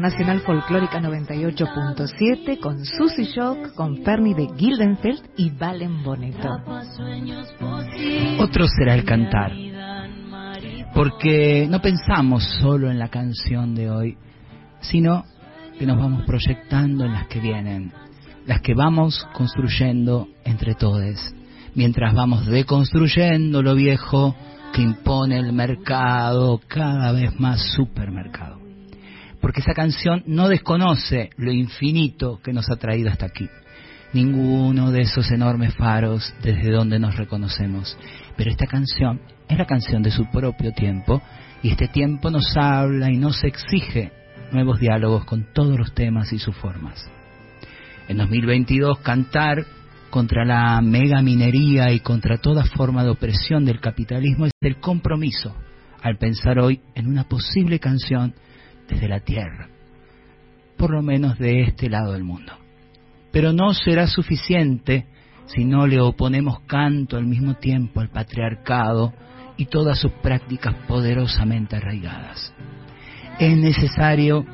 Brotecitos por Nacional Folclórica 98.7 con Susy Shock, con Fernie de Gildenfeld y Valen Boneto. Otro será el cantar, porque no pensamos solo en la canción de hoy, sino que nos vamos proyectando en las que vienen las que vamos construyendo entre todos, mientras vamos deconstruyendo lo viejo que impone el mercado, cada vez más supermercado. Porque esa canción no desconoce lo infinito que nos ha traído hasta aquí. Ninguno de esos enormes faros desde donde nos reconocemos. Pero esta canción es la canción de su propio tiempo y este tiempo nos habla y nos exige nuevos diálogos con todos los temas y sus formas en 2022 cantar contra la mega minería y contra toda forma de opresión del capitalismo es el compromiso al pensar hoy en una posible canción desde la tierra, por lo menos de este lado del mundo. Pero no será suficiente si no le oponemos canto al mismo tiempo al patriarcado y todas sus prácticas poderosamente arraigadas. Es necesario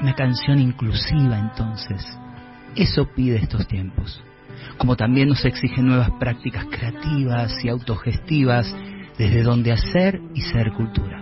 una canción inclusiva entonces, eso pide estos tiempos, como también nos exige nuevas prácticas creativas y autogestivas desde donde hacer y ser cultura.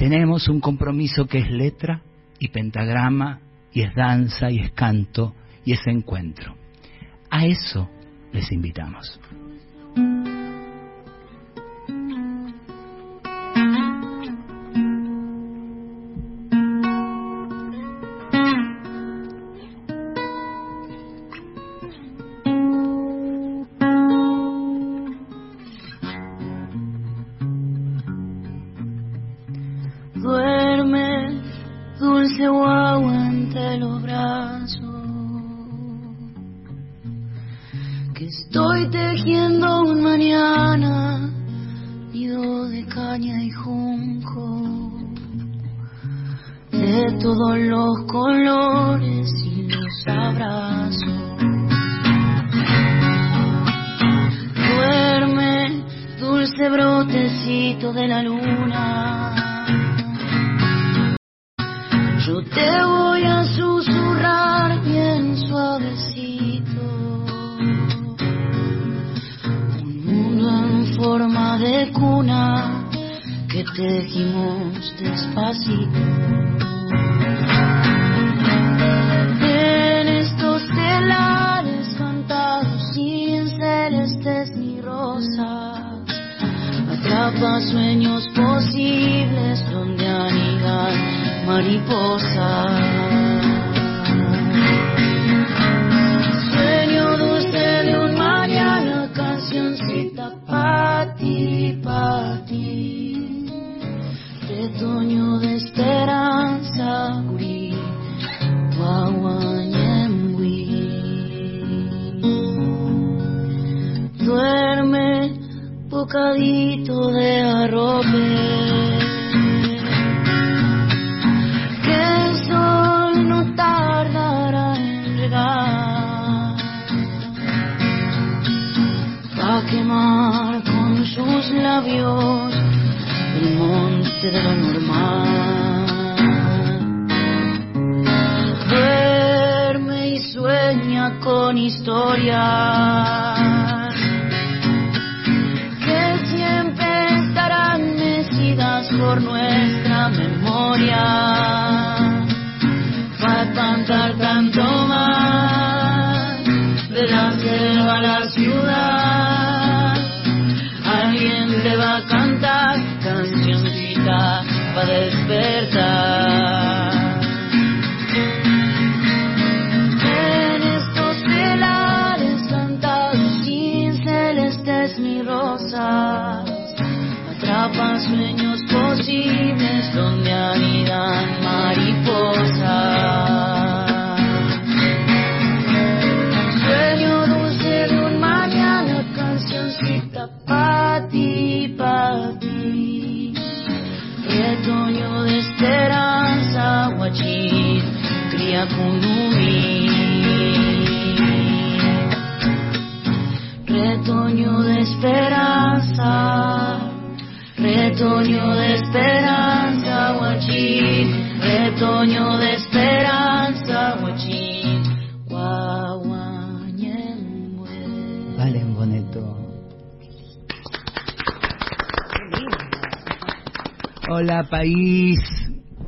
Tenemos un compromiso que es letra y pentagrama y es danza y es canto y es encuentro. A eso les invitamos. Mariposa. Sueño dulce de un mañana, cancioncita pa' ti, pa' ti. Retoño de esperanza, guri. Duerme, bocadito de arrope. El monte de lo normal. Duerme y sueña con historias para cría kunumi. Retoño de esperanza, retoño de esperanza, guachín, retoño de esperanza, guachín, guaguañemue. Valen Boneto. Hola país,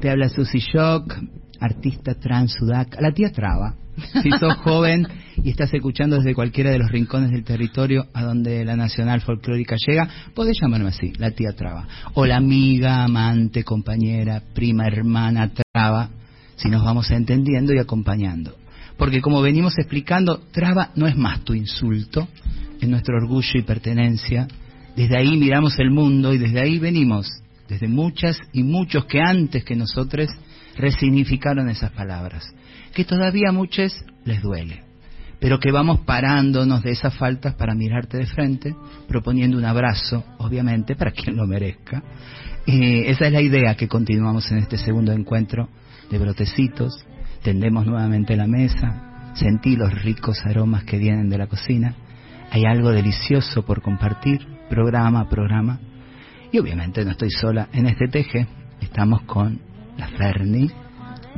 te habla Susy Shock, artista trans sudac, la tía Traba. Si sos joven y estás escuchando desde cualquiera de los rincones del territorio a donde la Nacional Folclórica llega, podés llamarme así, la tía Traba. O la amiga, amante, compañera, prima, hermana Traba, si nos vamos entendiendo y acompañando. Porque como venimos explicando, Traba no es más tu insulto, es nuestro orgullo y pertenencia. Desde ahí miramos el mundo y desde ahí venimos, desde muchas y muchos que antes que nosotros resignificaron esas palabras, que todavía a muchos les duele, pero que vamos parándonos de esas faltas para mirarte de frente, proponiendo un abrazo, obviamente, para quien lo merezca. Eh, esa es la idea que continuamos en este segundo encuentro de brotecitos, tendemos nuevamente la mesa, sentí los ricos aromas que vienen de la cocina, hay algo delicioso por compartir, programa programa, y obviamente no estoy sola en este teje, estamos con la Ferni.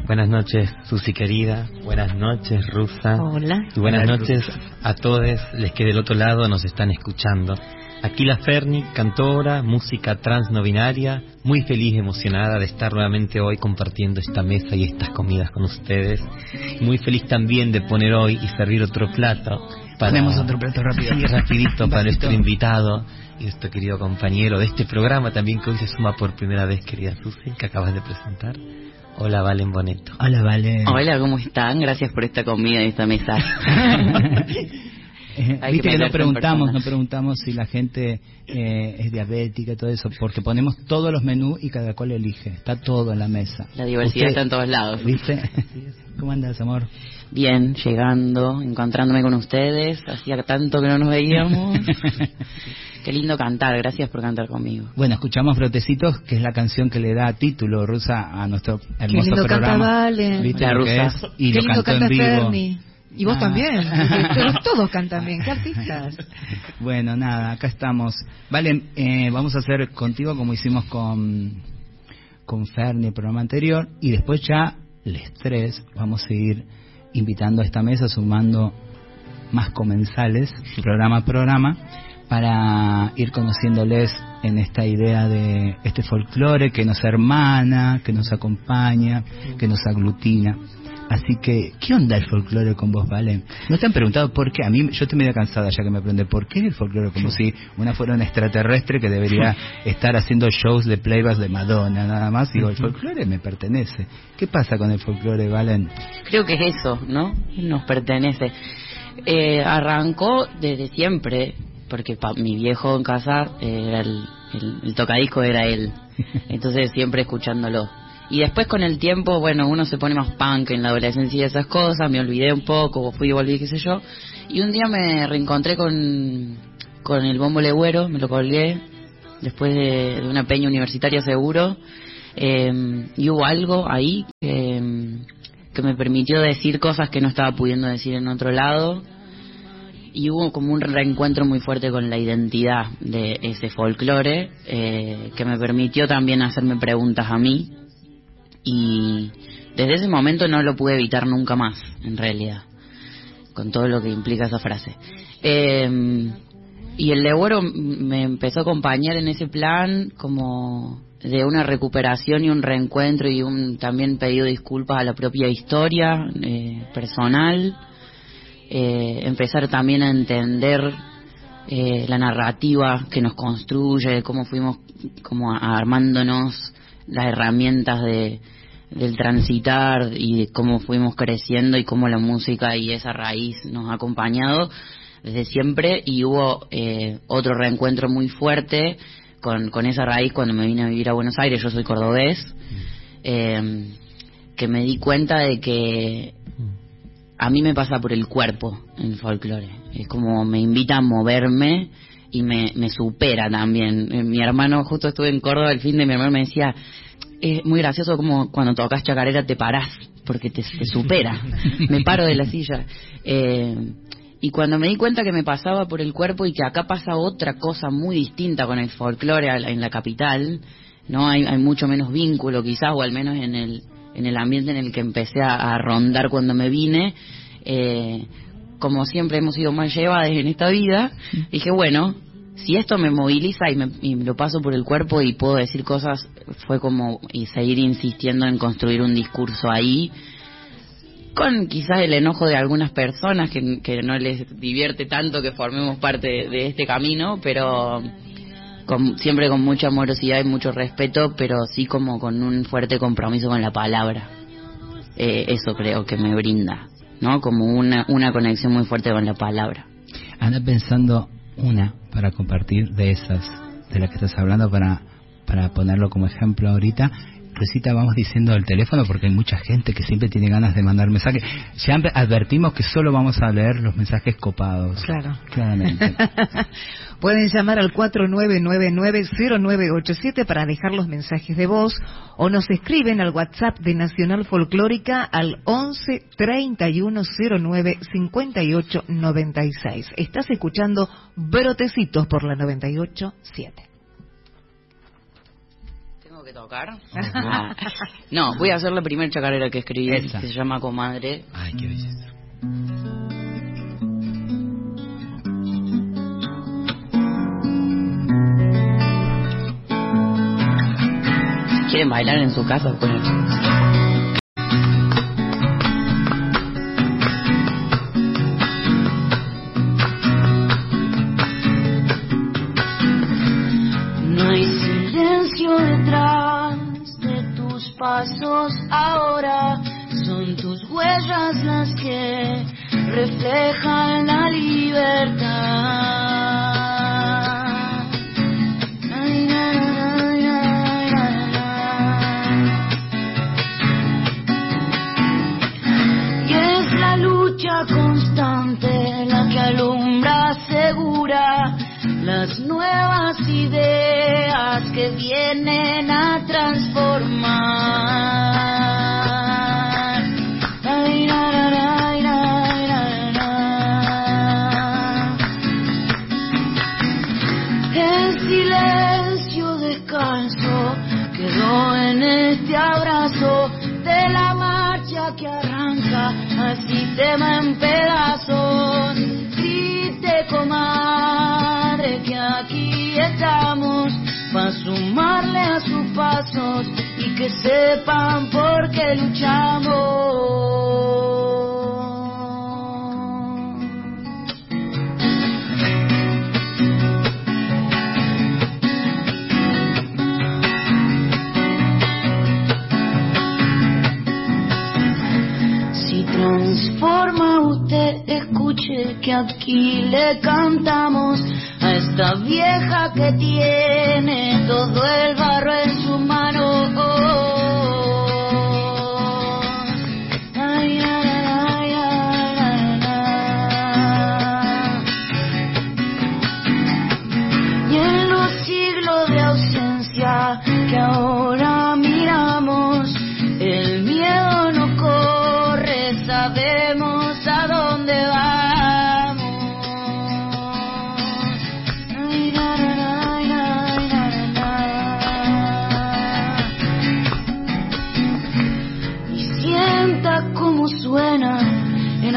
Buenas noches, Susi querida. Buenas noches, Rusa. Hola. Y buenas Hola, noches Rusa. a todos les que del otro lado nos están escuchando. Aquí la Ferni, cantora, música trans no binaria, muy feliz emocionada de estar nuevamente hoy compartiendo esta mesa y estas comidas con ustedes. Muy feliz también de poner hoy y servir otro plato. Para, Ponemos otro plato rápido. Sí, rapidito para nuestro invitado y nuestro querido compañero de este programa también que hoy se suma por primera vez, querida Susi, que acabas de presentar. Hola, Valen Boneto. Hola, Vale. Hola, ¿cómo están? Gracias por esta comida y esta mesa. Hay Viste que que no en preguntamos, no preguntamos si la gente eh, es diabética y todo eso, porque ponemos todos los menús y cada cual elige. Está todo en la mesa. La diversidad Usted- está en todos lados. ¿Viste? ¿Cómo andas, amor? Bien, llegando, encontrándome con ustedes. Hacía tanto que no nos veíamos. Qué lindo cantar, gracias por cantar conmigo. Bueno, escuchamos Brotecitos, que es la canción que le da título, Rusa, a nuestro hermoso lindo canta programa. Valen. ¿Viste La Rusa. es? Y Qué lo lindo cantó en canta vivo. Ferni. Y vos Ah. también. Pero todos cantan bien. Qué artistas. Bueno, nada, acá estamos. Vale, eh, vamos a hacer contigo como hicimos con, con Ferni el programa anterior y después ya les tres vamos a ir invitando a esta mesa, sumando más comensales, programa a programa, para ir conociéndoles en esta idea de este folclore que nos hermana, que nos acompaña, que nos aglutina. Así que, ¿qué onda el folclore con vos, Vale? ¿No te han preguntado por qué? A mí, yo estoy medio cansada ya que me pregunté, ¿por qué el folclore? Como si una fuera una extraterrestre que debería estar haciendo shows de playbacks de Madonna, nada más. Digo, el folclore me pertenece. ¿Qué pasa con el folclore, Valen? Creo que es eso, ¿no? Nos pertenece. Eh, arrancó desde siempre, porque pa- mi viejo en casa eh, era el, el, el tocadisco era él. Entonces siempre escuchándolo. Y después con el tiempo, bueno, uno se pone más punk en la adolescencia y esas cosas, me olvidé un poco, fui y volví, qué sé yo. Y un día me reencontré con, con el bombo legüero, me lo colgué, después de, una peña universitaria seguro. eh, y hubo algo ahí que, que me permitió decir cosas que no estaba pudiendo decir en otro lado. Y hubo como un reencuentro muy fuerte con la identidad de ese folclore, eh, que me permitió también hacerme preguntas a mí. Y desde ese momento no lo pude evitar nunca más, en realidad, con todo lo que implica esa frase. Eh, y el legüero me empezó a acompañar en ese plan como de una recuperación y un reencuentro y un también pedido disculpas a la propia historia eh, personal. Eh, empezar también a entender eh, la narrativa que nos construye, cómo fuimos como armándonos las herramientas de, del transitar y de cómo fuimos creciendo y cómo la música y esa raíz nos ha acompañado desde siempre. Y hubo eh, otro reencuentro muy fuerte con, con esa raíz cuando me vine a vivir a Buenos Aires, yo soy cordobés, eh, que me di cuenta de que a mí me pasa por el cuerpo el folclore. Es como me invita a moverme y me, me supera también. Eh, Mi hermano, justo estuve en Córdoba el fin de mi hermano me decía, es muy gracioso como cuando tocas chacarera te parás, porque te, te supera. me paro de la silla. Eh, y cuando me di cuenta que me pasaba por el cuerpo y que acá pasa otra cosa muy distinta con el folclore en la capital, no hay, hay mucho menos vínculo quizás, o al menos en el, en el ambiente en el que empecé a, a rondar cuando me vine, eh, como siempre hemos sido más llevadas en esta vida, dije, bueno, si esto me moviliza y me, y lo paso por el cuerpo y puedo decir cosas, fue como y seguir insistiendo en construir un discurso ahí, con quizás el enojo de algunas personas que, que no les divierte tanto que formemos parte de, de este camino, pero con, siempre con mucha amorosidad y mucho respeto, pero sí como con un fuerte compromiso con la palabra. Eh, eso creo que me brinda, ¿no? Como una, una conexión muy fuerte con la palabra. Anda pensando una para compartir de esas, de las que estás hablando, para, para ponerlo como ejemplo ahorita. Vamos diciendo el teléfono porque hay mucha gente que siempre tiene ganas de mandar mensajes. Ya advertimos que solo vamos a leer los mensajes copados. Claro. Claramente. Pueden llamar al 4999-0987 para dejar los mensajes de voz o nos escriben al WhatsApp de Nacional Folclórica al 11 3109 58 96. Estás escuchando Brotecitos por la 987. No, voy a hacer la primera chacarera que escribí, Esa. que se llama Comadre. Ay, qué belleza. ¿Quieren bailar en su casa? Pues, ahora, son tus huellas las que reflejan la libertad. Y es la lucha constante la que alumbra segura las nuevas ideas que vienen a transformar. Ay, na, na, na. El silencio descalzo quedó en este abrazo de la marcha que arranca al sistema en pedazos. Para sumarle a sus pasos y que sepan por porque luchamos. transforma usted, escuche que aquí le cantamos esta vieja que tiene todo el barro en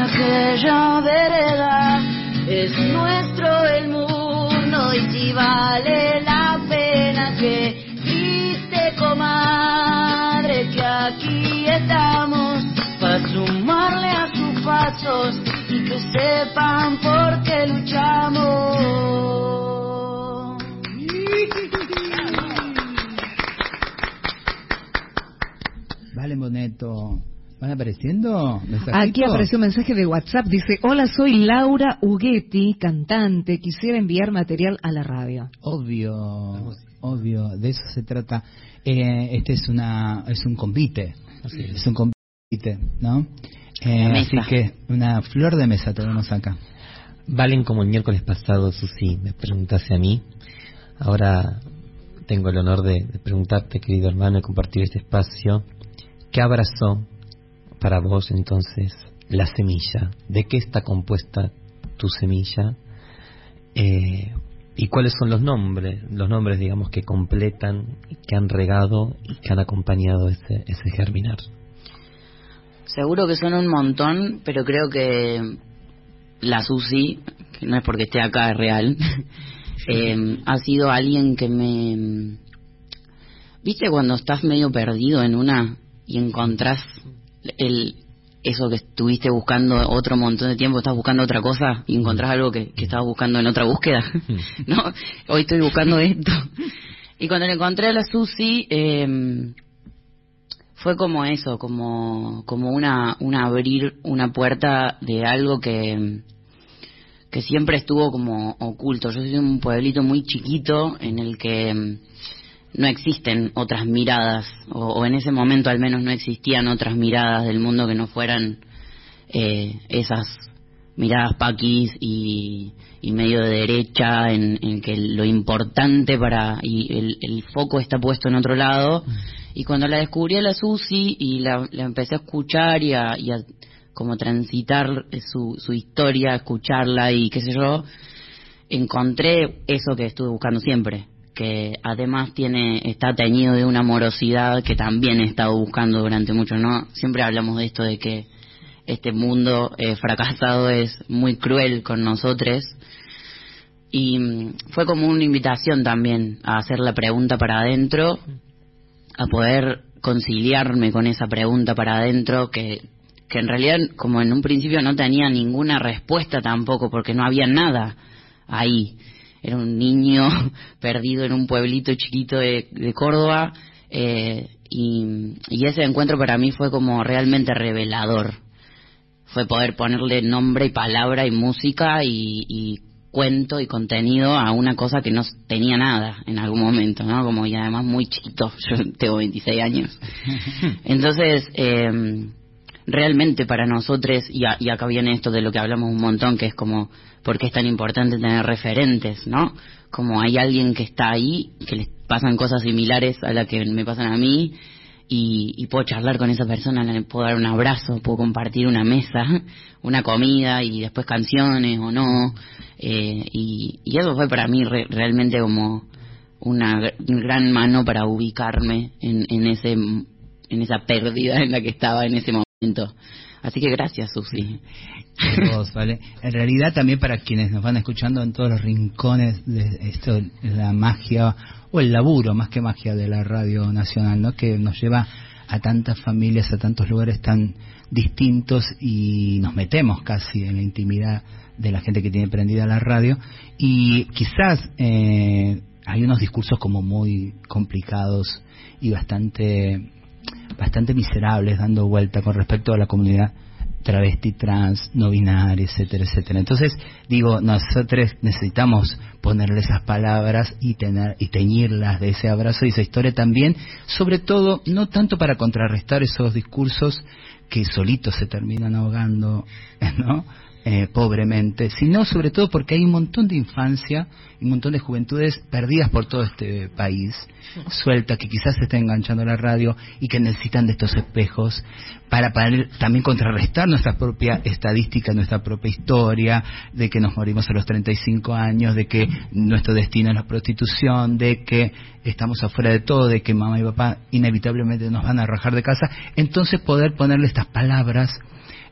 aquella vereda. Es nuestro el mundo y si vale la pena que grite comadre que aquí estamos para sumarle a sus pasos y que sepan por qué luchamos. Vale, Boneto. ¿Van apareciendo? mensajitos? Aquí apareció un mensaje de WhatsApp. Dice, hola, soy Laura Ughetti, cantante. Quisiera enviar material a la radio. Obvio, obvio, de eso se trata. Eh, este es una es un convite, es un convite, ¿no? Eh, así que una flor de mesa tenemos acá. Valen como el miércoles pasado, Susi, me preguntase a mí. Ahora tengo el honor de, de preguntarte, querido hermano, y compartir este espacio. ¿Qué abrazó para vos entonces la semilla? ¿De qué está compuesta tu semilla? Eh, ¿Y cuáles son los nombres? Los nombres, digamos, que completan, que han regado y que han acompañado ese, ese germinar. Seguro que son un montón, pero creo que la Susi, que no es porque esté acá, es real, eh, ha sido alguien que me... ¿Viste cuando estás medio perdido en una y encontrás el eso que estuviste buscando otro montón de tiempo, estás buscando otra cosa y encontrás algo que, que estabas buscando en otra búsqueda? ¿No? Hoy estoy buscando esto. Y cuando le encontré a la Susi, eh, fue como eso, como, como una, una abrir una puerta de algo que, que siempre estuvo como oculto. Yo soy de un pueblito muy chiquito en el que mm, no existen otras miradas, o, o en ese momento al menos no existían otras miradas del mundo que no fueran eh, esas miradas paquis y, y medio de derecha en, en que lo importante para y el, el foco está puesto en otro lado. Y cuando la descubrí a la Susi y la, la empecé a escuchar y a, y a como transitar su, su historia, escucharla y qué sé yo, encontré eso que estuve buscando siempre, que además tiene está teñido de una amorosidad que también he estado buscando durante mucho, ¿no? Siempre hablamos de esto de que este mundo eh, fracasado es muy cruel con nosotros y mm, fue como una invitación también a hacer la pregunta para adentro, a poder conciliarme con esa pregunta para adentro que que en realidad como en un principio no tenía ninguna respuesta tampoco porque no había nada ahí. Era un niño perdido en un pueblito chiquito de, de Córdoba eh, y, y ese encuentro para mí fue como realmente revelador. Fue poder ponerle nombre y palabra y música y, y cuento y contenido a una cosa que no tenía nada en algún momento, ¿no? Como y además muy chiquito, yo tengo 26 años. Entonces, eh, realmente para nosotros, y, a- y acá viene esto de lo que hablamos un montón, que es como, ¿por qué es tan importante tener referentes, no? Como hay alguien que está ahí, que les pasan cosas similares a las que me pasan a mí, y, puedo charlar con esa persona, le puedo dar un abrazo, puedo compartir una mesa, una comida y después canciones o no. Eh, y, eso fue para mí re- realmente como una gr- gran mano para ubicarme en, en ese en esa pérdida en la que estaba en ese momento. Así que gracias, Susi. de vos, ¿vale? En realidad también para quienes nos van escuchando en todos los rincones de esto, la magia o el laburo más que magia de la radio nacional, ¿no? Que nos lleva a tantas familias, a tantos lugares tan distintos y nos metemos casi en la intimidad de la gente que tiene prendida la radio y quizás eh, hay unos discursos como muy complicados y bastante bastante miserables dando vuelta con respecto a la comunidad travesti, trans, no binaria, etcétera, etcétera. Entonces, digo, nosotros necesitamos ponerle esas palabras y tener y teñirlas de ese abrazo y esa historia también, sobre todo no tanto para contrarrestar esos discursos que solitos se terminan ahogando, ¿no? Eh, pobremente, sino sobre todo porque hay un montón de infancia, un montón de juventudes perdidas por todo este país, suelta, que quizás se está enganchando a la radio y que necesitan de estos espejos para, también contrarrestar nuestra propia estadística, nuestra propia historia, de que nos morimos a los 35 años, de que nuestro destino es la prostitución, de que estamos afuera de todo, de que mamá y papá inevitablemente nos van a arrojar de casa. Entonces poder ponerle estas palabras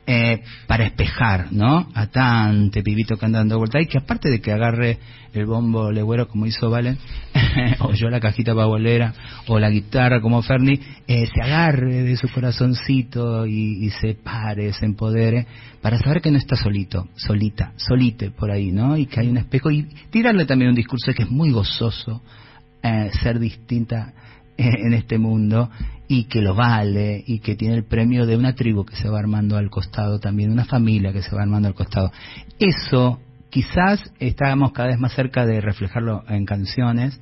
eh, para espejar, ¿no? A tante pibito que anda dando vuelta y que aparte de que agarre el bombo legüero como hizo Valen, o yo la cajita babolera, o la guitarra como Ferni, eh, se agarre de su corazoncito y, se pare, se empodere, para saber que no está solito, solita, solite por ahí, ¿no? Y que hay un espejo y tirarle también un discurso que es muy gozoso, eh, ser distinta en este mundo y que lo vale y que tiene el premio de una tribu que se va armando al costado también, una familia que se va armando al costado. Eso quizás estábamos cada vez más cerca de reflejarlo en canciones.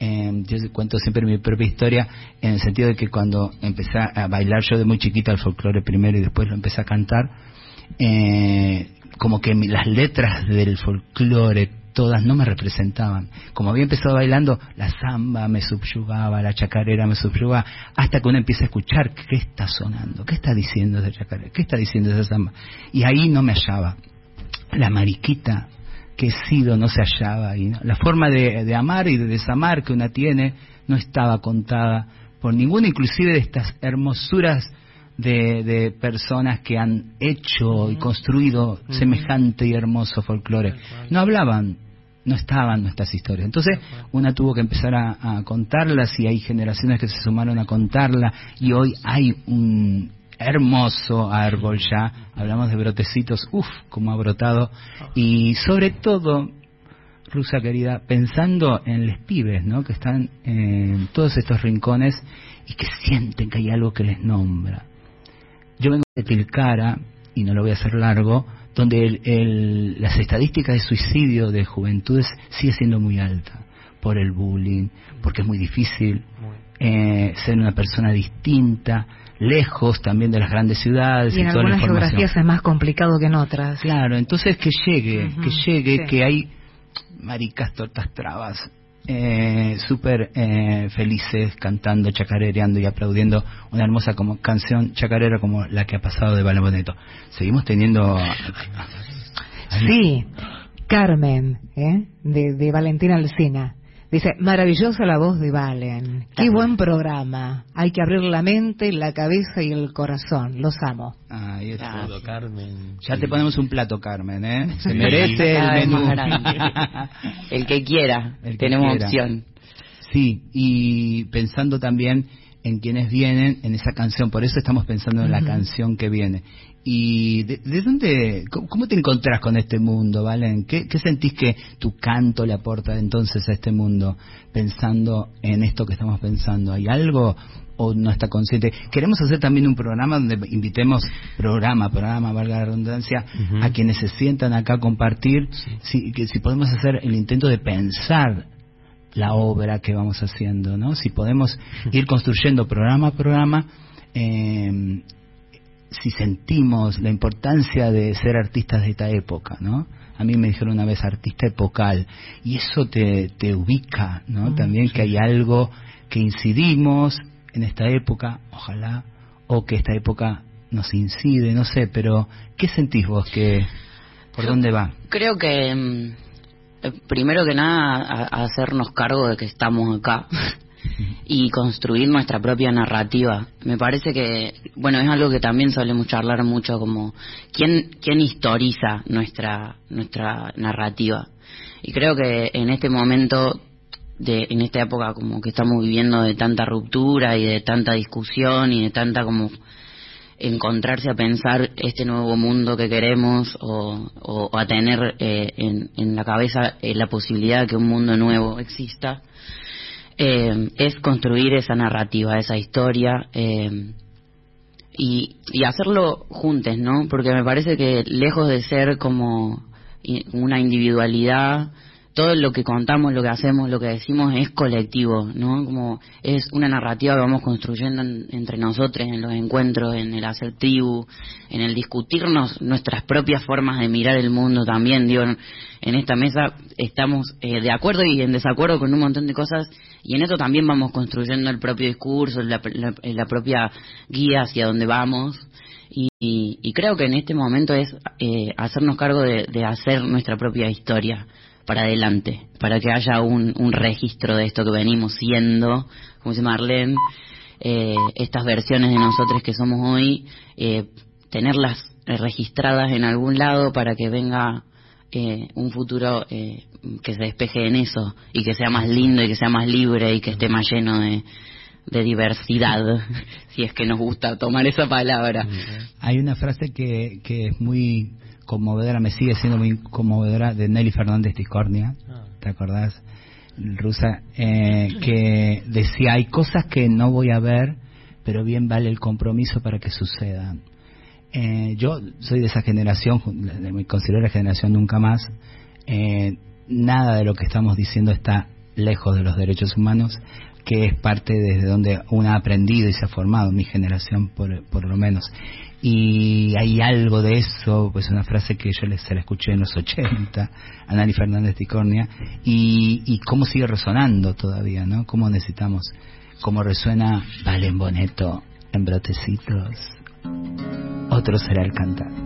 yo cuento siempre mi propia historia en el sentido de que cuando empecé a bailar yo de muy chiquita el folclore primero y después lo empecé a cantar, eh, como que las letras del folclore todas no me representaban. Como había empezado bailando, la samba me subyugaba, la chacarera me subyugaba, hasta que uno empieza a escuchar qué está sonando, qué está diciendo esa chacarera, qué está diciendo esa samba. Y ahí no me hallaba. La mariquita que he sido no se hallaba ahí. La forma de, amar y de desamar que una tiene no estaba contada por ninguna, inclusive de estas hermosuras de, personas que han hecho y construido semejante y hermoso folclore. No hablaban no estaban nuestras historias. Entonces, una tuvo que empezar a, contarlas y hay generaciones que se sumaron a contarla y hoy hay un hermoso árbol ya, hablamos de brotecitos, uff, como ha brotado, y sobre todo, Rusa querida, pensando en los pibes, ¿no? Que están en todos estos rincones y que sienten que hay algo que les nombra. Yo vengo de Tilcara, y no lo voy a hacer largo, donde el, las estadísticas de suicidio de juventudes sigue siendo muy alta por el bullying, porque es muy difícil eh, ser una persona distinta, lejos también de las grandes ciudades. Y en algunas geografías es más complicado que en otras. Claro, entonces que llegue, que llegue, que hay maricas, tortas, trabas, eh, súper eh, felices cantando, chacarereando y aplaudiendo una hermosa como canción chacarera como la que ha pasado de Boneto. Seguimos teniendo... Sí, Carmen, ¿eh? de, de Valentina Alcina. Dice, maravillosa la voz de Valen. Qué buen programa. Hay que abrir la mente, la cabeza y el corazón. Los amo. Ahí es todo, Carmen. Ya te ponemos un plato, Carmen, ¿eh? Se merece el menú. el que quiera. Tenemos opción. Sí, y pensando también en quienes vienen en esa canción, por eso estamos pensando en la canción que viene. ¿Y de, dónde, cómo, te encontrás con este mundo, Valen? ¿Qué, ¿Qué, sentís que tu canto le aporta entonces a este mundo, pensando en esto que estamos pensando? ¿Hay algo o no está consciente? Queremos hacer también un programa donde invitemos, programa, programa, valga la redundancia, a quienes se sientan acá a compartir, si, que, si podemos hacer el intento de pensar la obra que vamos haciendo, ¿no? Si podemos ir construyendo programa a programa, eh, si sentimos la importancia de ser artistas de esta época, ¿no? A mí me dijeron una vez artista epocal y eso te, te ubica, ¿no? También que hay algo que incidimos en esta época, ojalá, o que esta época nos incide, no sé, pero ¿qué sentís vos que por dónde va? Creo que mm, primero que nada hacernos cargo de que estamos acá y construir nuestra propia narrativa. Me parece que, bueno, es algo que también solemos charlar mucho como quién, quién historiza nuestra, nuestra narrativa. Y creo que en este momento de, en esta época como que estamos viviendo de tanta ruptura y de tanta discusión y de tanta como encontrarse a pensar este nuevo mundo que queremos o, a tener eh, en, la cabeza eh, la posibilidad de que un mundo nuevo exista, eh, es construir esa narrativa, esa historia y, y hacerlo juntos, ¿no? Porque me parece que lejos de ser como una individualidad, todo lo que contamos, lo que hacemos, lo que decimos es colectivo, ¿no? Como es una narrativa que vamos construyendo entre nosotros en los encuentros, en el hacer tribu, en el discutirnos nuestras propias formas de mirar el mundo también. Digo, en esta mesa estamos eh, de acuerdo y en desacuerdo con un montón de cosas y en eso también vamos construyendo el propio discurso, la, propia guía hacia donde vamos. Y, creo que en este momento es eh, hacernos cargo de hacer nuestra propia historia para adelante, para que haya un, un registro de esto que venimos siendo, como dice Marlene, eh, estas versiones de nosotros que somos hoy, eh, tenerlas registradas en algún lado para que venga eh, un futuro eh, que se despeje en eso y que sea más lindo y que sea más libre y que esté más lleno de, de diversidad, si es que nos gusta tomar esa palabra. Hay una frase que, que es muy conmovedora, me sigue siendo muy conmovedora, de Nelly Fernández Tiscornia, ah. ¿te acordás? Rusa, eh, que decía, hay cosas que no voy a ver, pero bien vale el compromiso para que sucedan. Eh, yo soy de esa generación, me considero la generación nunca más, eh, nada de lo que estamos diciendo está lejos de los derechos humanos, que es parte desde donde uno ha aprendido y se ha formado, mi generación por, por lo menos. Y hay algo de eso, pues una frase que yo se la escuché en los 80, a Nani Fernández Ticornia, y, y cómo sigue resonando todavía, ¿no? Cómo necesitamos, cómo resuena Valen Boneto en brotecitos, otro será el cantar.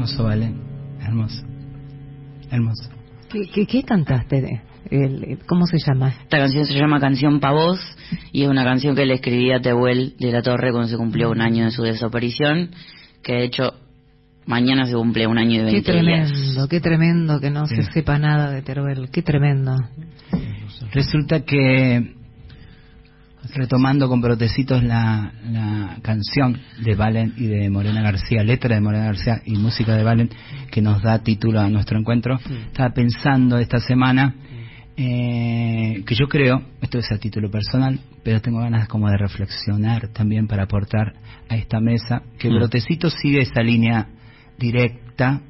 Hermoso, Valen. Hermoso. Hermoso. ¿Qué, qué, qué cantaste? El, el, ¿Cómo se llama? Esta canción se llama Canción Pa' Vos y es una canción que le escribí a Tehuel de la Torre cuando se cumplió un año de su desaparición, que de hecho mañana se cumple un año y 20 Qué tremendo, días. qué tremendo que no sí. se sepa nada de Tehuel, qué tremendo. Resulta que retomando con brotecitos la, la canción de Valen y de Morena García, letra de Morena García y música de Valen, que nos da título a nuestro encuentro, estaba pensando esta semana eh, que yo creo, esto es a título personal, pero tengo ganas como de reflexionar también para aportar a esta mesa, que Mm. Brotecito sigue esa línea directa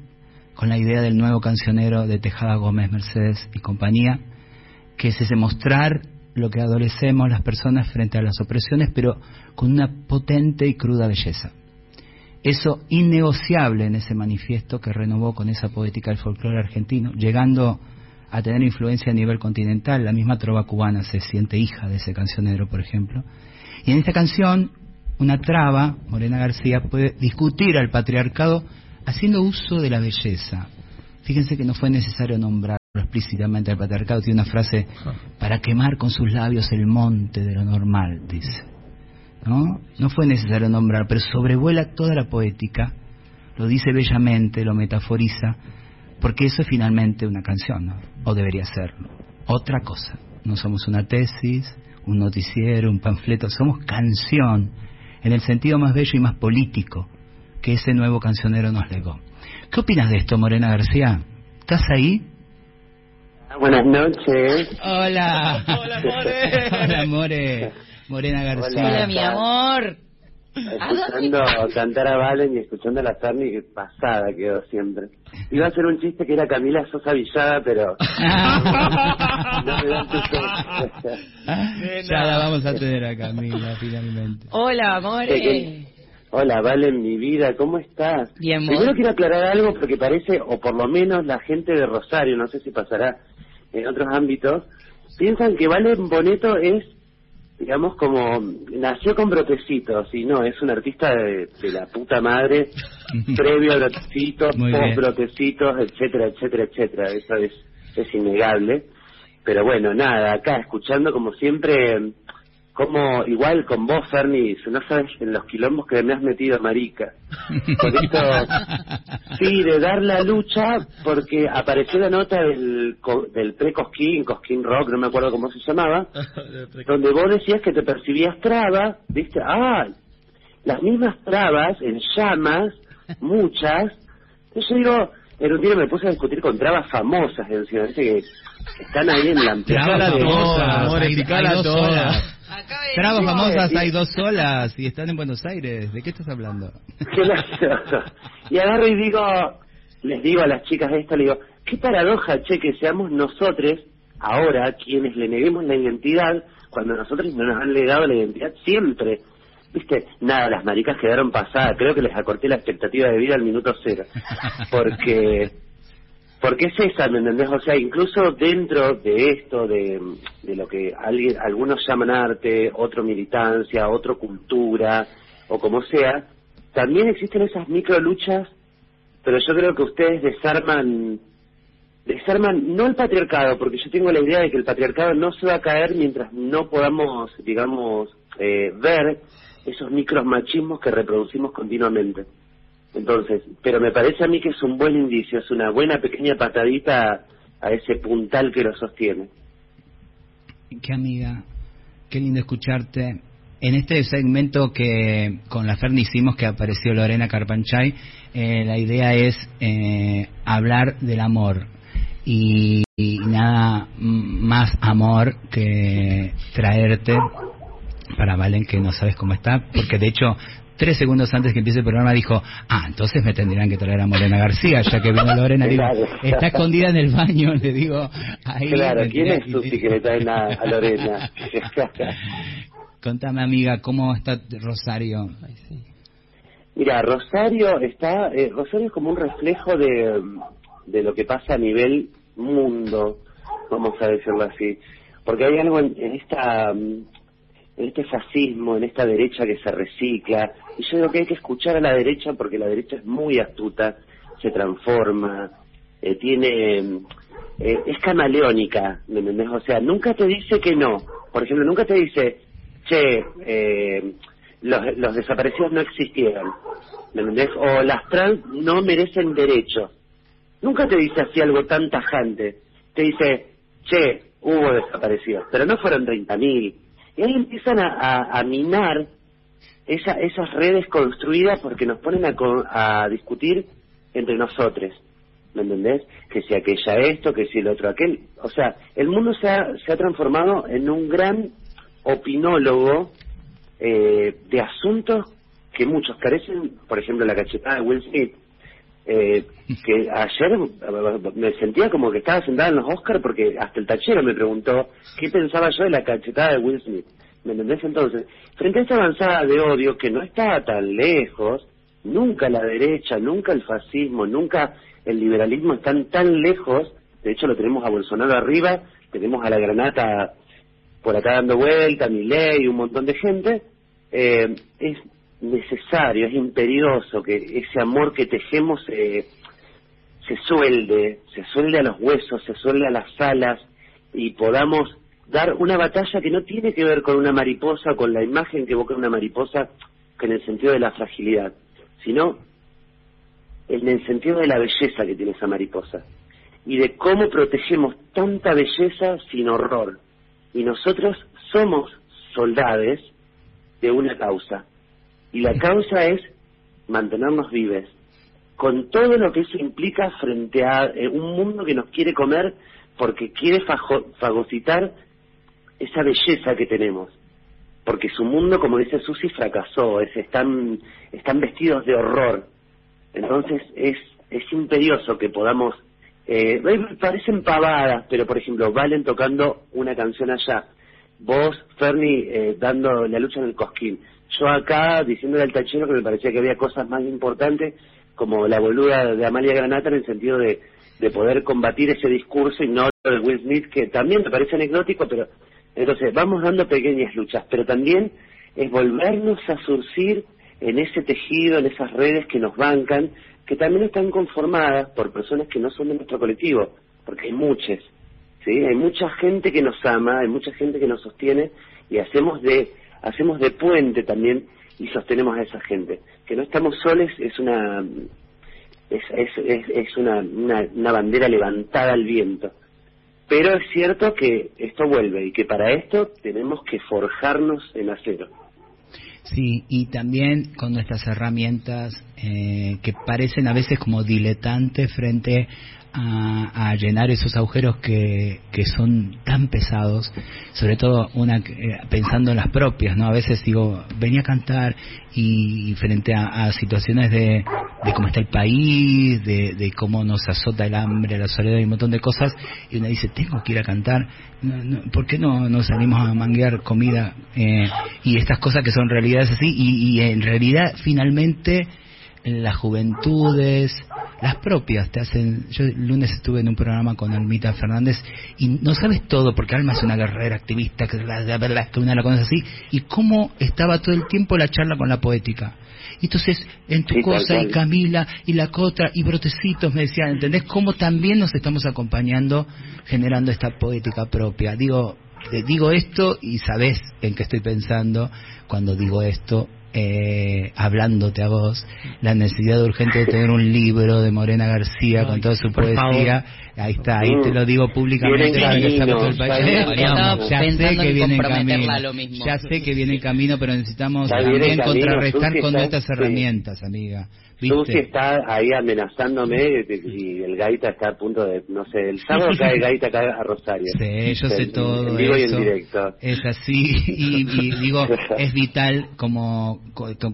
con la idea del nuevo cancionero de Tejada Gómez, Mercedes y compañía, que es ese mostrar lo que adolecemos las personas frente a las opresiones, pero con una potente y cruda belleza. Eso innegociable en ese manifiesto que renovó con esa poética el folclore argentino, llegando a tener influencia a nivel continental. La misma trova cubana se siente hija de ese cancionero, por ejemplo. Y en esta canción, una traba, Morena García, puede discutir al patriarcado haciendo uso de la belleza. Fíjense que no fue necesario nombrarlo explícitamente al patriarcado. Tiene una frase, para quemar con sus labios el monte de lo normal, dice. ¿No? No fue necesario nombrar, pero sobrevuela toda la poética, lo dice bellamente, lo metaforiza, porque eso es finalmente una canción, o debería serlo. Otra cosa, no somos una tesis, un noticiero, un panfleto, somos canción, en el sentido más bello y más político que ese nuevo cancionero nos legó. ¿Qué opinas de esto, Morena García? ¿Estás ahí? Buenas noches. Hola. Hola, More. Hola, More. Morena García. Hola, mi amor. Escuchando cantar a Valen y escuchando a la Ferni, que pasada quedó siempre. Iba a hacer un chiste que era Camila Sosa Villada, pero... no me dan tus- ya la vamos a tener a Camila, finalmente. Hola, amores. ¿Qué- Hola, Valen, mi vida, ¿cómo estás? Bien, Primero quiero aclarar algo porque parece, o por lo menos la gente de Rosario, no sé si pasará en otros ámbitos, piensan que Valen Boneto es, digamos, como, nació con brotecitos, y no, es un artista de, de la puta madre, previo a brotecitos, Muy bien. post brotecitos, etcétera, etcétera, etcétera, eso es, es innegable. Pero bueno, nada, acá escuchando como siempre, como igual con vos, Ferni, no sabes en los quilombos que me has metido, marica. Con esto, sí, de dar la lucha, porque apareció la nota del, del pre-Cosquín, Cosquín Rock, no me acuerdo cómo se llamaba, donde vos decías que te percibías traba, viste, ah, las mismas trabas en llamas, muchas. Entonces yo digo, en un día me puse a discutir con trabas famosas, encima, ¿viste? Que, que están ahí en la Trabas de- famosas, More, Trabas famosas sí. hay dos olas y están en Buenos Aires. ¿De qué estás hablando? Y agarro y digo, les digo a las chicas esto, le digo, qué paradoja, che, que seamos nosotros, ahora, quienes le neguemos la identidad, cuando nosotros no nos han legado la identidad siempre. Viste, nada, las maricas quedaron pasadas, creo que les acorté la expectativa de vida al minuto cero. Porque, porque es esa, ¿me entendés? O sea, incluso dentro de esto, de, lo que alguien, algunos llaman arte, otro militancia, otro cultura, o como sea, también existen esas micro luchas, pero yo creo que ustedes desarman, desarman no el patriarcado, porque yo tengo la idea de que el patriarcado no se va a caer mientras no podamos, digamos, eh, ver esos micros machismos que reproducimos continuamente. Entonces, pero me parece a mí que es un buen indicio, es una buena pequeña patadita a ese puntal que lo sostiene. Qué amiga, qué lindo escucharte. En este segmento que con la Ferni hicimos, que apareció Lorena Carpanchay, eh, la idea es eh, hablar del amor. Y, y nada más amor que traerte para Valen, que no sabes cómo está, porque de hecho, tres segundos antes que empiece el programa dijo, ah, entonces me tendrían que traer a Morena García, ya que vino Lorena. Digo, Claro. está escondida en el baño, le digo, ahí. claro, ¿quién es Susi que le traen a, a Lorena? Contame, amiga, ¿cómo está Rosario? Mira, Rosario está, eh, Rosario es como un reflejo de, de lo que pasa a nivel mundo, vamos a decirlo así, porque hay algo en, en esta, en este fascismo, en esta derecha que se recicla, y yo digo que hay que escuchar a la derecha porque la derecha es muy astuta, se transforma, eh, tiene, eh, es camaleónica, ¿me entendés? O sea, nunca te dice que no. Por ejemplo, nunca te dice, che, eh, los, desaparecidos no existieron, ¿me entendés? O las trans no merecen derechos. Nunca te dice así algo tan tajante. Te dice, che, hubo desaparecidos, pero no fueron 30.000. Y ahí empiezan a, minar esa, esas redes construidas porque nos ponen a, a discutir entre nosotros. ¿Me entendés? Que si aquella esto, que si el otro aquel. O sea, el mundo se ha, se ha transformado en un gran opinólogo eh, de asuntos que muchos carecen, por ejemplo, la cachetada de Will Smith, eh, que ayer me sentía como que estaba sentada en los Oscars porque hasta el tachero me preguntó qué pensaba yo de la cachetada de Will Smith. ¿Me entendés? Entonces, frente a esa avanzada de odio que no estaba tan lejos, nunca la derecha, nunca el fascismo, nunca el liberalismo están tan lejos, de hecho lo tenemos a Bolsonaro arriba, tenemos a la granata por acá dando vuelta, ley y un montón de gente, eh, es necesario, es imperioso que ese amor que tejemos eh, se suelde, se suelde a los huesos, se suelde a las alas y podamos dar una batalla que no tiene que ver con una mariposa, con la imagen que evoca una mariposa, en el sentido de la fragilidad, sino en el sentido de la belleza que tiene esa mariposa y de cómo protegemos tanta belleza sin horror. Y nosotros somos soldades de una causa. Y la causa es mantenernos vives, con todo lo que eso implica frente a eh, un mundo que nos quiere comer porque quiere fagocitar esa belleza que tenemos. Porque su mundo, como dice Susi, fracasó, es, están, están vestidos de horror. Entonces es, es imperioso que podamos... Eh, parecen pavadas, pero por ejemplo, Valen tocando una canción allá, vos, Ferni, eh, dando la lucha en el cosquín, yo acá diciéndole al tachero que me parecía que había cosas más importantes, como la boluda de Amalia Granata en el sentido de, de poder combatir ese discurso y no de Will Smith, que también me parece anecdótico, pero entonces vamos dando pequeñas luchas, pero también es volvernos a surcir en ese tejido, en esas redes que nos bancan, que también están conformadas por personas que no son de nuestro colectivo, porque hay muchas, ¿sí? Hay mucha gente que nos ama, hay mucha gente que nos sostiene y hacemos de hacemos de puente también y sostenemos a esa gente. Que no estamos soles es una es, es, es, una, una, bandera levantada al viento. Pero es cierto que esto vuelve y que para esto tenemos que forjarnos en acero. Sí, y también con nuestras herramientas eh, que parecen a veces como diletantes frente a, llenar esos agujeros que, que, son tan pesados, sobre todo una eh, pensando en las propias, ¿no? A veces digo, venía a cantar y, frente a, situaciones de, de, cómo está el país, de, de, cómo nos azota el hambre, la soledad y un montón de cosas, y uno dice, tengo que ir a cantar, no, ¿por qué no nos salimos a manguear comida? Eh, y estas cosas que son realidades así, y, y en realidad finalmente las juventudes, las propias te hacen. Yo el lunes estuve en un programa con Almita Fernández y no sabes todo, porque Alma es una guerrera activista, que la, verdad que una la conoce así, y cómo estaba todo el tiempo la charla con la poética. Y entonces, en tu cosa, y Camila, y la Cotra, y Brotecitos, me decían, ¿entendés? Cómo también nos estamos acompañando generando esta poética propia. Digo, digo esto y sabes en qué estoy pensando cuando digo esto eh, hablándote a vos, la necesidad urgente de tener un libro de Morena García con toda su poesía. Ahí está, ahí te lo digo públicamente para que todo el país. Ya sé que viene en camino. Ya sé que viene en camino, pero necesitamos también contrarrestar con nuestras herramientas, amiga. Susi está ahí amenazándome y el Gaita está a punto de, no sé, el sábado cae Gaita cae a Rosario. Sí, yo sé todo eso. Es así y, digo, es vital como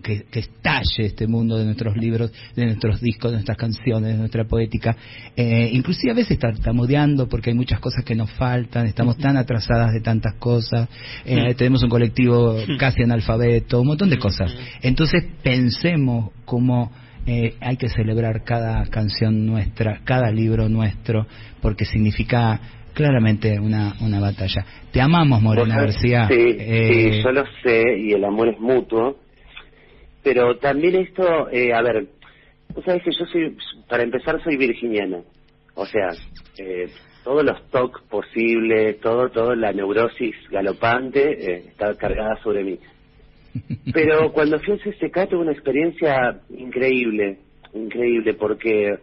que, que, estalle este mundo de nuestros libros, de nuestros discos, de nuestras canciones, de nuestra poética. Eh, inclusive a veces tartamudeando porque hay muchas cosas que nos faltan, estamos tan atrasadas de tantas cosas, eh, tenemos un colectivo casi analfabeto, un montón de cosas. Entonces pensemos como eh, hay que celebrar cada canción nuestra, cada libro nuestro, porque significa claramente una, una batalla. Te amamos, Morena García. Sí, eh, yo lo sé, y el amor es mutuo, pero también esto, eh, a ver, vos sabés que yo soy, para empezar, soy virginiana, o sea, todos los TOC posibles, todo, todo la neurosis galopante eh, está cargada sobre mí. Pero cuando fui a CSK tuve una experiencia increíble, increíble, porque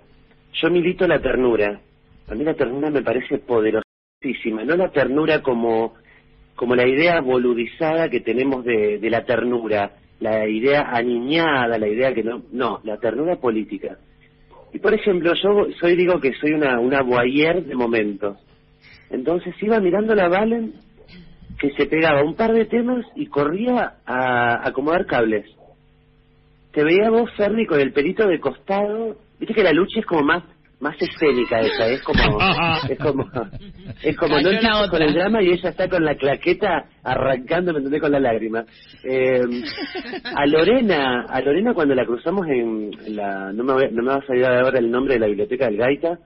yo milito la ternura. A mí la ternura me parece poderosísima, no la ternura como, como la idea boludizada que tenemos de, de la ternura, la idea aniñada, la idea que no, no, la ternura política. Y por ejemplo, yo soy digo que soy una, una voyeur de momentos. Entonces iba mirando la Valen que se pegaba un par de temas y corría a acomodar cables. Te veía vos, Ferni, con el pelito de costado. Viste que la lucha es como más más escénica esa, es como es como es como no con el drama y ella está con la claqueta arrancando, me entendés, con la lágrima. Eh, a Lorena, a Lorena cuando la cruzamos en la no me, no me va a salir ahora el nombre de la biblioteca del Gaita,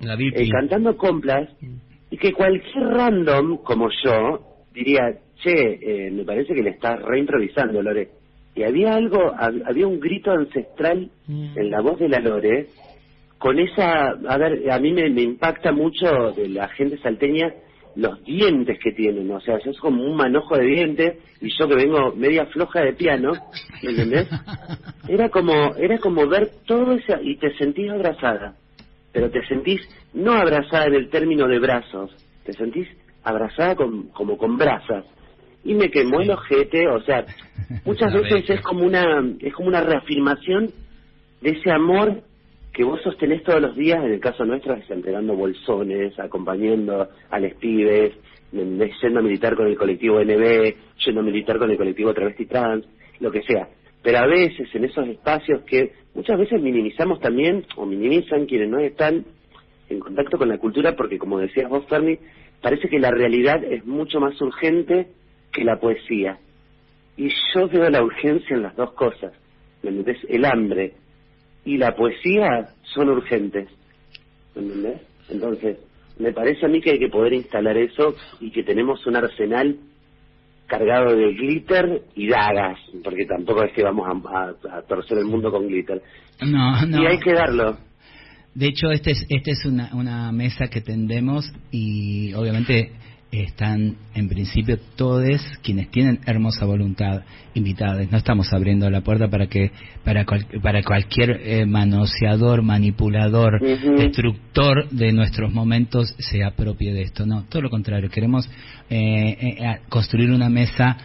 eh, cantando complas y que cualquier random como yo diría, che, eh, me parece que le estás reimprovisando, Lore. Y había algo, había un grito ancestral mm. en la voz de la Lore, con esa, a ver, a mí me, impacta mucho de la gente salteña los dientes que tienen, o sea, es como un manojo de dientes y yo que vengo media floja de piano, ¿me entendés? Era como, era como ver todo eso y te sentís abrazada, pero te sentís no abrazada en el término de brazos, te sentís abrazada con, como con brasas. Y me quemó el ojete, o sea, muchas veces es como una es como una reafirmación de ese amor que vos sostenés todos los días, en el caso nuestro es entregando bolsones, acompañando a los pibes, yendo a militar con el colectivo NB, yendo a militar con el colectivo travesti trans, lo que sea. Pero a veces en esos espacios que muchas veces minimizamos también, o minimizan quienes no están en contacto con la cultura, porque como decías vos, Fermi, parece que la realidad es mucho más urgente que la poesía. Y yo veo la urgencia en las dos cosas. El hambre y la poesía son urgentes. ¿Me entendés? Entonces, me parece a mí que hay que poder instalar eso y que tenemos un arsenal cargado de glitter y dagas, porque tampoco es que vamos a, torcer el mundo con glitter. No, no. Y hay que darlo. De hecho, esta es, este es una, una mesa que tendemos y obviamente están en principio todos quienes tienen hermosa voluntad invitados. No estamos abriendo la puerta para que para, para cualquier eh, manoseador, manipulador, destructor de nuestros momentos se apropie de esto. No, todo lo contrario. Queremos eh, eh, construir una mesa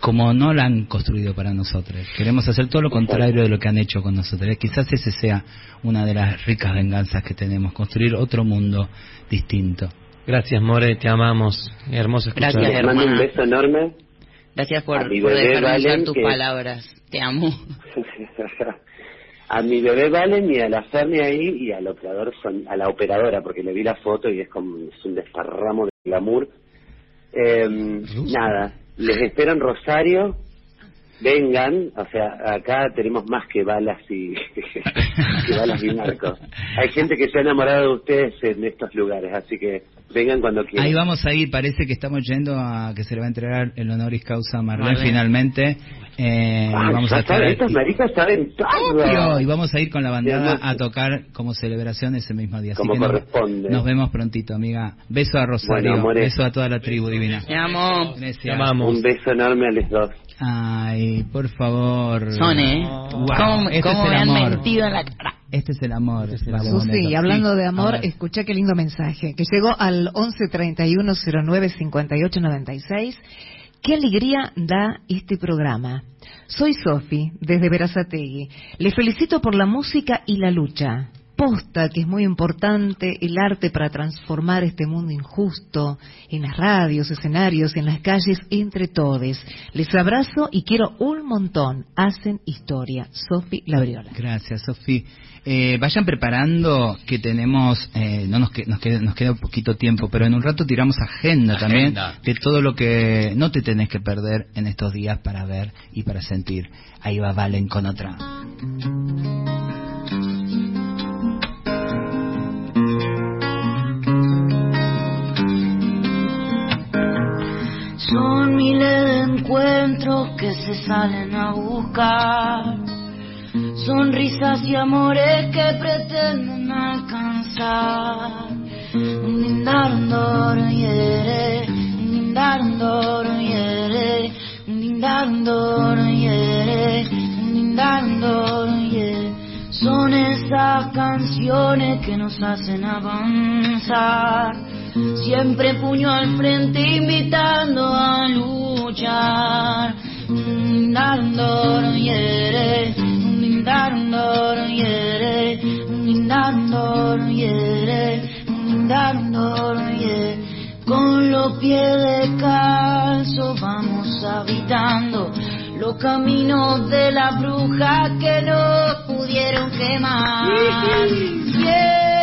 como no la han construido para nosotros. Queremos hacer todo lo contrario de lo que han hecho con nosotros. Quizás ese sea una de las ricas venganzas que tenemos, construir otro mundo distinto. Gracias, More, te amamos. Hermoso escuchar. Gracias, hermano. un beso enorme. Gracias por, por dejarme tus palabras. Te amo. a mi bebé Valen y a la Fermi ahí y al operador, a la operadora, porque le vi la foto y es como es un desparramo de glamour. Eh, nada, les espero en Rosario. Vengan, o sea, acá tenemos más que balas y que balas y narcos. Hay gente que se ha enamorado de ustedes en estos lugares, así que vengan cuando quieran. Ahí vamos a ir, parece que estamos yendo a que se le va a entregar el honoris causa a Marlene finalmente. Eh, vamos a estar estos maricas saben todo. Y vamos a ir con la bandada a tocar como celebración ese mismo día. Como corresponde. Nos, vemos prontito, amiga. Beso a Rosario, beso a toda la tribu divina. Te amo. Te amamos. Un beso enorme a los dos. Ay, por favor. Son, ¿eh? ¿Cómo, este cómo me han mentido en la cara? Este es el amor. Este Susi, hablando de amor, escuché qué lindo mensaje que llegó al 1131095896. Qué alegría da este programa. Soy Sofi, desde Verazategui. Le felicito por la música y la lucha posta que es muy importante el arte para transformar este mundo injusto en las radios, escenarios, en las calles, entre todos. Les abrazo y quiero un montón. Hacen historia. Sofi Labriola. Gracias, Sofi. Eh, vayan preparando que tenemos, eh, no nos, nos, queda, nos queda un poquito tiempo, pero en un rato tiramos agenda, también de todo lo que no te tenés que perder en estos días para ver y para sentir. Ahí va Valen con otra. Son miles de encuentros que se salen a buscar. Sonrisas y amores que pretenden alcanzar. Nindandor yere, nindandor yere, nindandor yere, nindandor yere. Son esas canciones que nos hacen avanzar. Siempre puño al frente invitando a luchar. Nindandor yere, nindandor yere, nindandor yere, nindandor yere. Con los pies descalzos vamos habitando los caminos de la bruja que no pudieron quemar.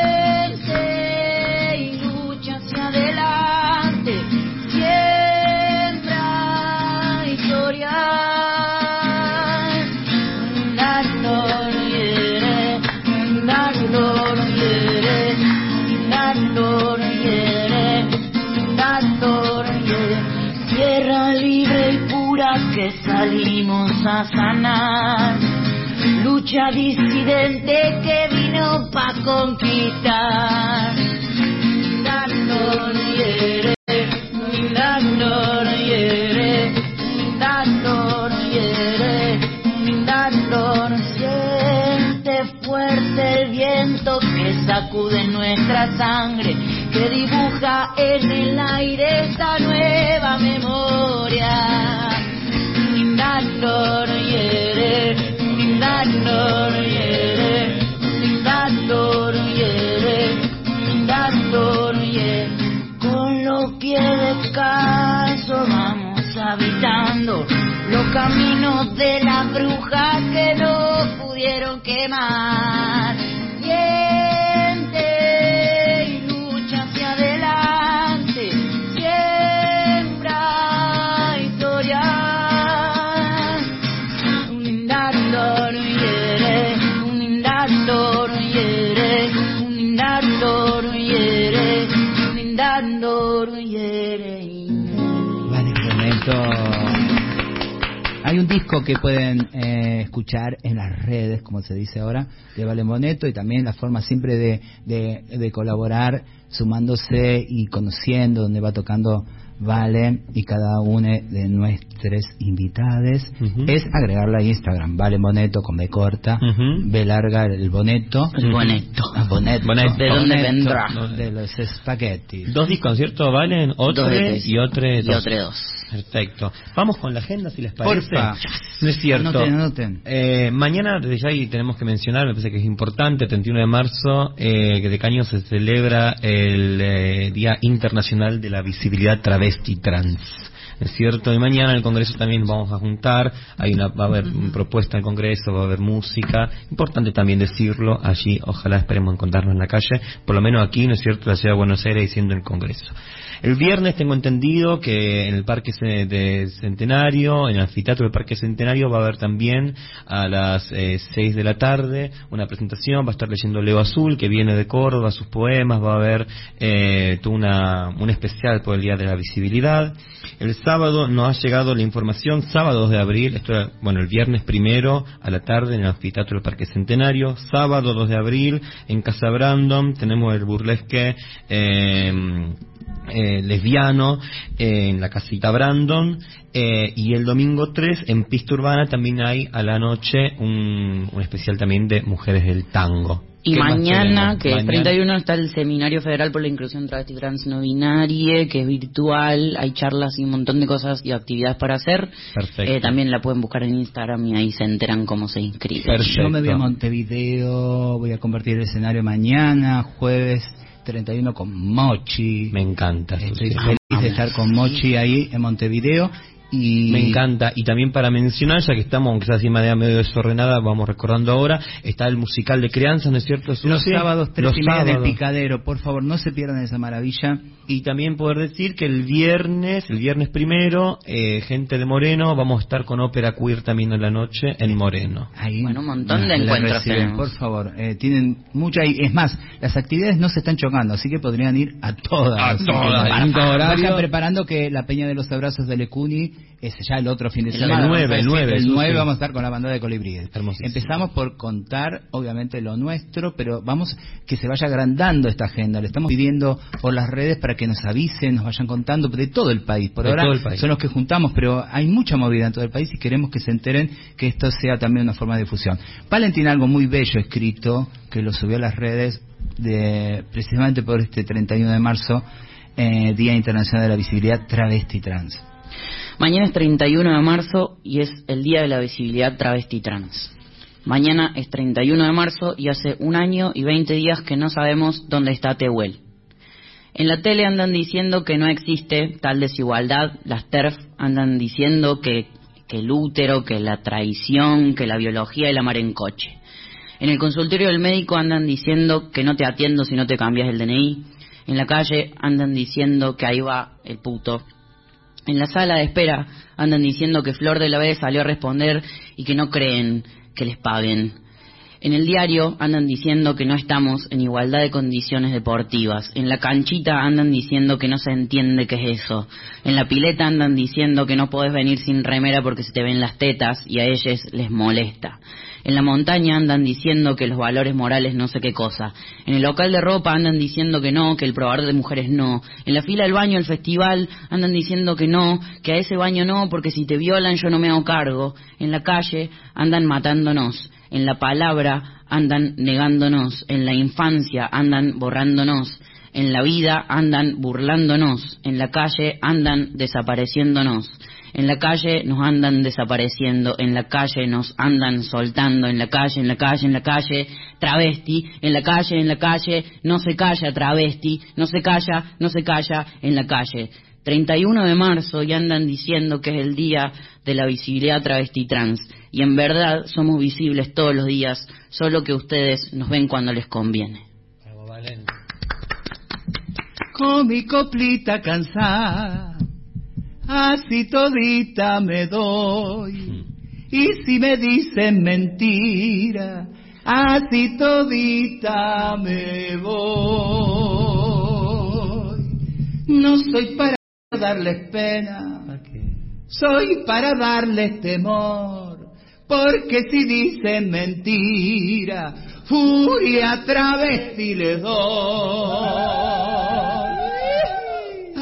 salimos a sanar. Lucha disidente que vino pa' conquistar. Siente fuerte el viento que sacude nuestra sangre, que dibuja en el aire esta nueva memoria. Con los pies descalzos vamos habitando los caminos de la bruja que no pudieron quemar. Disco que pueden eh, escuchar en las redes, como se dice ahora, de Vale Moneto y también la forma siempre de, de, colaborar, sumándose y conociendo donde va tocando Vale y cada una de nuestras invitadas Ujú. es agregarla a Instagram, Vale Moneto con B corta, Ujú. B larga el boneto. El boneto. Ah, boneto. Boneto. ¿De dónde Boneto, vendrá? De los espaguetis. Dos discos, ¿cierto? Valen otro y otro Y dos. otro dos. Perfecto. Vamos con la agenda, si les parece. Porfa. No es cierto. Anoten, anoten. Eh, mañana, desde ya, y tenemos que mencionar, me parece que es importante, 31 de marzo, eh, que de Caño se celebra el eh, Día Internacional de la Visibilidad Travesti Trans. ¿Es cierto? Y mañana en el Congreso también vamos a juntar, hay una, va a haber una propuesta en el Congreso, va a haber música, importante también decirlo, allí ojalá esperemos encontrarnos en la calle, por lo menos aquí, ¿no es cierto?, la ciudad de Buenos Aires diciendo el Congreso. El viernes tengo entendido que en el Parque de Centenario, en el anfiteatro del Parque Centenario, va a haber también a las eh, 6 de la tarde una presentación, va a estar leyendo Leo Azul, que viene de Córdoba, sus poemas, va a haber eh, una, un especial por el Día de la Visibilidad. El sábado nos ha llegado la información, sábado 2 de abril, esto era, bueno, el viernes primero a la tarde en el anfiteatro del Parque Centenario, sábado 2 de abril en Casa Brandon tenemos el burlesque eh, eh, lesbiano eh, en la casita Brandon eh, y el domingo 3 en Pista Urbana también hay a la noche un especial también de mujeres del tango. Y ¿Qué más mañana, que es Mañana- 31, está el Seminario Federal por la Inclusión Travesti Trans No Binaria, que es virtual, hay charlas y un montón de cosas y actividades para hacer. Perfecto. Eh, también la pueden buscar en Instagram y ahí se enteran cómo se inscriben. Perfecto. Yo me voy a Montevideo, voy a compartir el escenario mañana, jueves 31 con Mochi. Me encanta. Estoy feliz de estar con Mochi ahí en Montevideo. Y Me encanta. Y también para mencionar, ya que estamos, aunque sea así de manera medio desordenada, vamos recordando ahora, está el musical de crianza, ¿no es cierto? Los Susi? sábados, tres Los y media del sábados. picadero, por favor, no se pierdan esa maravilla. Y también poder decir que el viernes, el viernes primero, eh, gente de Moreno, vamos a estar con ópera queer también en la noche en Moreno. Ahí Bueno, un montón de la encuentros tenemos. Por favor, eh, tienen mucha. y Es más, las actividades no se están chocando, así que podrían ir a todas. A todas. Vayan preparando que la Peña de los Abrazos de Lecuni ese ya el otro fin de El semana. 9, vamos a el 9, El sí, 9 sí. vamos a estar con la bandada de colibríes. Empezamos por contar, obviamente, lo nuestro, pero vamos que se vaya agrandando esta agenda. Le estamos pidiendo por las redes para que nos avisen, nos vayan contando de todo el país. Por De ahora el país. son los que juntamos, pero hay mucha movida en todo el país y queremos que se enteren que esto sea también una forma de difusión. Valentín algo muy bello escrito que lo subió a las redes de precisamente por este 31 de marzo, eh, Día Internacional de la Visibilidad Travesti Trans. Mañana es 31 de marzo y es el Día de la Visibilidad Travesti Trans. Mañana es 31 de marzo y hace un año y 20 días que no sabemos dónde está Tehuel. En la tele andan diciendo que no existe tal desigualdad, las TERF andan diciendo que, que el útero, que la traición, que la biología y la mar en coche. En el consultorio del médico andan diciendo que no te atiendo si no te cambias el DNI. En la calle andan diciendo que ahí va el puto. En la sala de espera andan diciendo que Flor de la B salió a responder y que no creen que les paguen. En el diario andan diciendo que no estamos en igualdad de condiciones deportivas. En la canchita andan diciendo que no se entiende qué es eso. En la pileta andan diciendo que no podés venir sin remera porque se te ven las tetas y a ellos les molesta. En la montaña andan diciendo que los valores morales no sé qué cosa. En el local de ropa andan diciendo que no, que el probador de mujeres no. En la fila del baño del festival andan diciendo que no, que a ese baño no, porque si te violan yo no me hago cargo. En la calle andan matándonos. En la palabra andan negándonos. En la infancia andan borrándonos. En la vida andan burlándonos. En la calle andan desapareciéndonos. En la calle nos andan desapareciendo, en la calle nos andan soltando, en la calle, en la calle, en la calle, travesti, en la calle, en la calle, no se calla travesti, no se calla, no se calla, en la calle. 31 de marzo y andan diciendo que es el día de la visibilidad travesti trans. Y en verdad somos visibles todos los días, solo que ustedes nos ven cuando les conviene. Con mi coplita cansada, así todita me doy. Y si me dicen mentira, así todita me voy. No soy para darles pena, soy para darles temor, porque si dicen mentira, furia travesti les doy.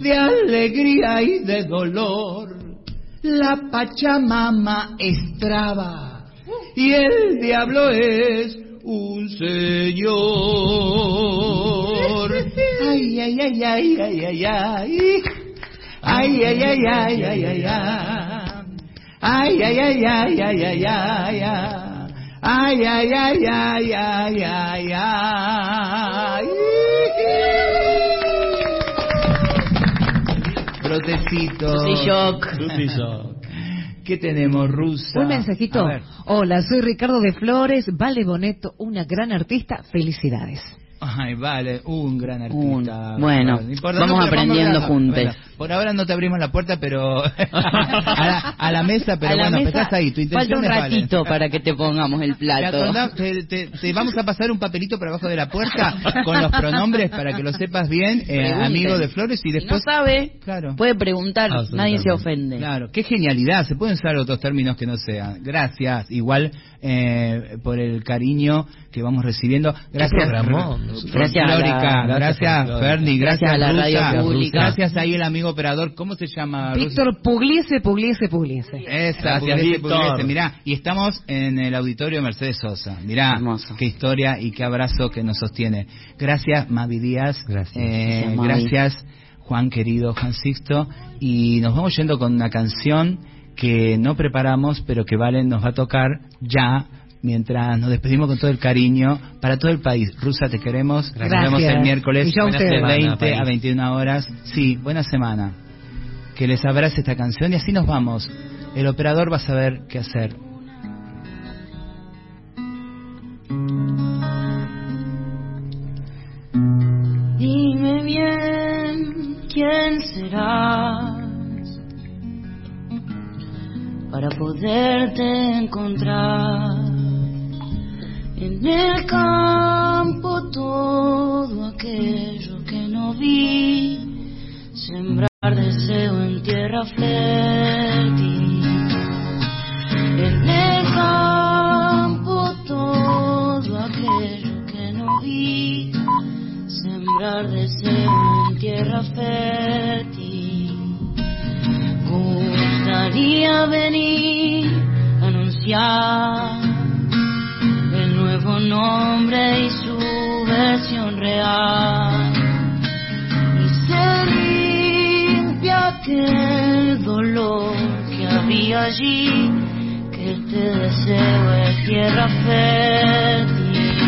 de alegría y de dolor. La Pachamama es traba y el diablo es un señor. Ay, ay, ay, ay, ay, ay, ay. Ay, ay, ay, ay, ay, ay, ay. Ay, ay, ay, ay, ay, ay, ay, ay. Ay, ay, ay, ay, ay, ay, ay. Brotecito. Susy Shock. ¿Qué tenemos, Rusa? Un mensajito. Hola, soy Ricardo de Flores, Vale Boneto, una gran artista. Felicidades. Ay, vale, un gran artista. Un- bueno, vamos aprendiendo a- juntos. bueno, por ahora no te abrimos la puerta, pero a, la, a la mesa, pero a bueno, mesa estás ahí. Tu falta intención un es Vale. ratito para que te pongamos el Te, plato. acordás- te- te- te vamos a pasar un papelito por abajo de la puerta con los pronombres para que lo sepas bien, eh, amigo de Flores, y Si no después... sabe, Claro. puede preguntar, nadie se ofende. Claro, qué genialidad. Se pueden usar otros términos que no sean. Gracias, igual eh, por el cariño que vamos recibiendo. Gracias. Flor- Gracias Flórica. Gracias. Ferni. Gracias, Gracias a la Rusa. radio pública. Gracias ahí el amigo operador. ¿Cómo se llama? Víctor Pugliese, Pugliese, Pugliese. Esa, Gracias, Pugliese, Víctor. Pugliese. Mirá, y estamos en el auditorio Mercedes Sosa. Mirá, Hermoso. qué historia y qué abrazo que nos sostiene. Gracias, Mavi Díaz. Gracias. Eh, Gracias, Mavi. gracias, Juan querido, Juan Sixto. Y nos vamos yendo con una canción que no preparamos, pero que Valen nos va a tocar ya. Mientras nos despedimos con todo el cariño para todo el país. Rusa, te queremos. Gracias. Nos vemos el miércoles de ustedes. 20 Buena a semana, 21 horas. Sí, buena semana. que les abrace esta canción y así nos vamos. El operador va a saber qué hacer. Dime bien quién serás para poderte encontrar en el campo todo aquello que no vi, sembrar deseo en tierra fértil. En el campo todo aquello que no vi, sembrar deseo en tierra fértil. Gustaría venir a anunciar el nuevo nombre y su versión real. Y se limpia aquel dolor que había allí, que este deseo es tierra fértil.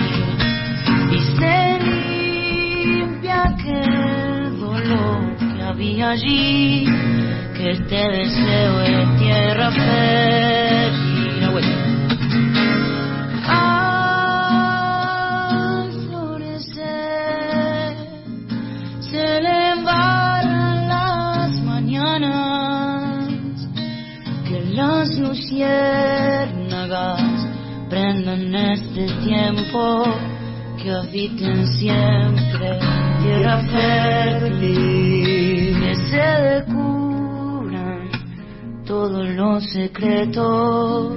Y se limpia aquel dolor que había allí, que este deseo es tierra fértil. Al florecer se le las mañanas, que las luciérnagas prendan este tiempo, que habiten siempre. Tierra fértil, que se descubran todos los secretos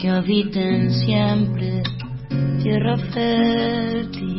que habiten siempre tierra fértil.